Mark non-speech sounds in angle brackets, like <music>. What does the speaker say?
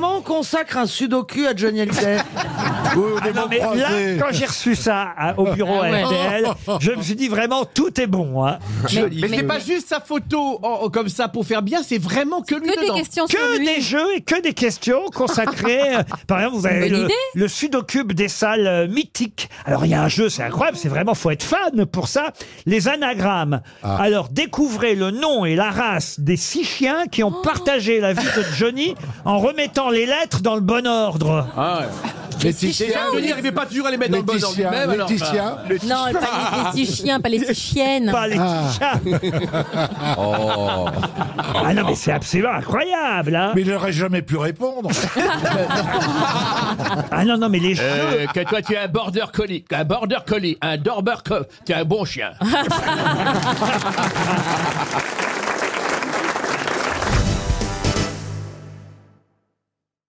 Comment on consacre un sudoku à Johnny Hallyday? Ah non, mais là, quand j'ai reçu ça à- au bureau Ah ouais. RTL, je me suis dit vraiment tout est bon. hein. Mais, c'est pas juste sa photo en- en- comme ça pour faire bien, c'est vraiment que lui Que des dedans. questions sur Que lui. des jeux et que des questions consacrées. euh, <laughs> Par exemple, vous avez Bonne le, idée. le sudocube des salles euh, mythiques. Alors, il y a un jeu, c'est incroyable, c'est vraiment, faut être fan pour ça. Les anagrammes. Alors, découvrez le nom et la race des six chiens qui ont partagé la vie de Johnny en remettant les lettres dans le bon ordre. Ah. Laetitia, Déjà, Johnny n'arrivait pas toujours à les mettre dans le bon ordre Laetitia, lui-même. alors, Laetitia. Non, pas les, chiens, pas les six chiennes. Pas les petits chats. Ah non, mais c'est absolument incroyable. Hein. Mais il n'aurait jamais pu répondre. <laughs> Ah non, non, mais les. Euh, que toi tu es un border collie, un border collie, un dorber collie, tu es un bon chien. <laughs>